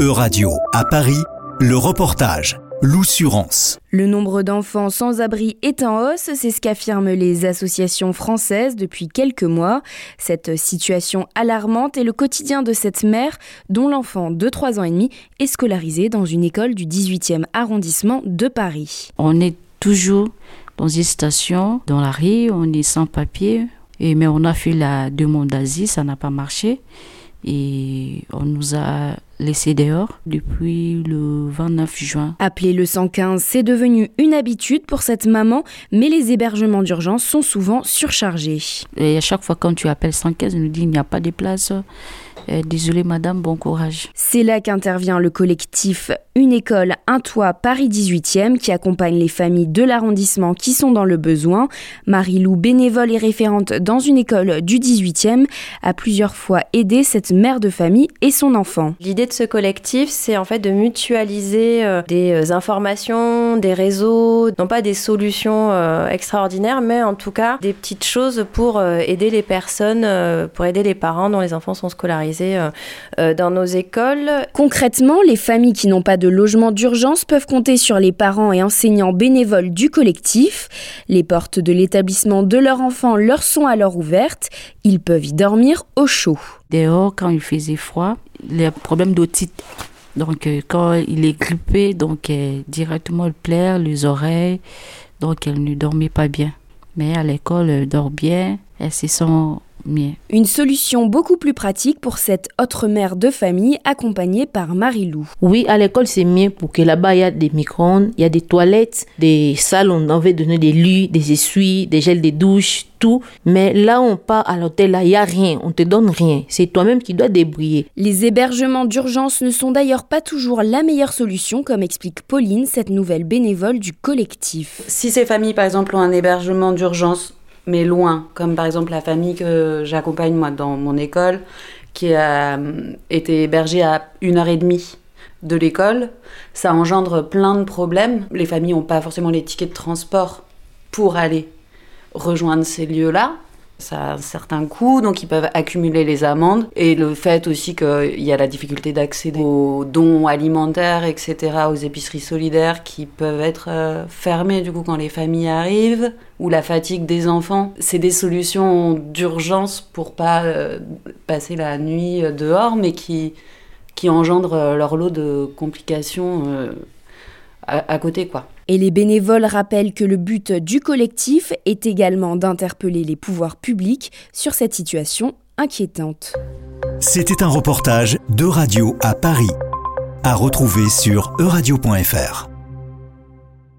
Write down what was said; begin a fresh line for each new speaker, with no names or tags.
E-Radio à Paris, le reportage. L'oussurance.
Le nombre d'enfants sans abri est en hausse, c'est ce qu'affirment les associations françaises depuis quelques mois. Cette situation alarmante est le quotidien de cette mère dont l'enfant de 3 ans et demi est scolarisé dans une école du 18e arrondissement de Paris.
On est toujours dans une station, dans la rue, on est sans papier, et, mais on a fait la demande d'asile, ça n'a pas marché et on nous a laissé dehors depuis le 29 juin.
Appeler le 115, c'est devenu une habitude pour cette maman, mais les hébergements d'urgence sont souvent surchargés.
Et à chaque fois quand tu appelles 115, on nous dit il n'y a pas de place. Désolée madame, bon courage.
C'est là qu'intervient le collectif Une école, un toit Paris 18e qui accompagne les familles de l'arrondissement qui sont dans le besoin. Marie-Lou, bénévole et référente dans une école du 18e, a plusieurs fois aidé cette mère de famille et son enfant.
L'idée de ce collectif, c'est en fait de mutualiser euh, des euh, informations, des réseaux, non pas des solutions extraordinaires, mais en tout cas des petites choses pour aider les personnes, pour aider les parents dont les enfants sont scolarisés euh, euh, dans nos écoles.
Concrètement, les familles qui n'ont pas de logement d'urgence peuvent compter sur les parents et enseignants bénévoles du collectif. Les portes de l'établissement de leur enfant leur sont alors ouvertes. Ils peuvent y dormir au chaud.
Dehors, quand il faisait froid, il y a problème d'otite. Donc, euh, quand il est grippé, donc directement il plaire les oreilles, donc elle ne dormait pas bien. Mais à l'école, elle dort bien, elle se sent
une solution beaucoup plus pratique pour cette autre mère de famille accompagnée par Marie-Lou.
Oui, à l'école c'est mieux pour que là-bas il y a des micro-ondes, il y a des toilettes, des salles, on veut donner des lits, des essuies, des gels de douche, tout. Mais là on part à l'hôtel, là il n'y a rien, on te donne rien. C'est toi-même qui dois débrouiller.
Les hébergements d'urgence ne sont d'ailleurs pas toujours la meilleure solution, comme explique Pauline, cette nouvelle bénévole du collectif.
Si ces familles par exemple ont un hébergement d'urgence mais loin, comme par exemple la famille que j'accompagne moi dans mon école, qui a euh, été hébergée à une heure et demie de l'école. Ça engendre plein de problèmes. Les familles n'ont pas forcément les tickets de transport pour aller rejoindre ces lieux-là ça a un certain coût, donc ils peuvent accumuler les amendes. Et le fait aussi qu'il y a la difficulté d'accéder aux dons alimentaires, etc., aux épiceries solidaires qui peuvent être euh, fermées du coup quand les familles arrivent, ou la fatigue des enfants. C'est des solutions d'urgence pour pas euh, passer la nuit euh, dehors, mais qui, qui engendrent leur lot de complications à, côté, quoi.
Et les bénévoles rappellent que le but du collectif est également d'interpeller les pouvoirs publics sur cette situation inquiétante.
C'était un reportage de Radio à Paris, à retrouver sur euradio.fr.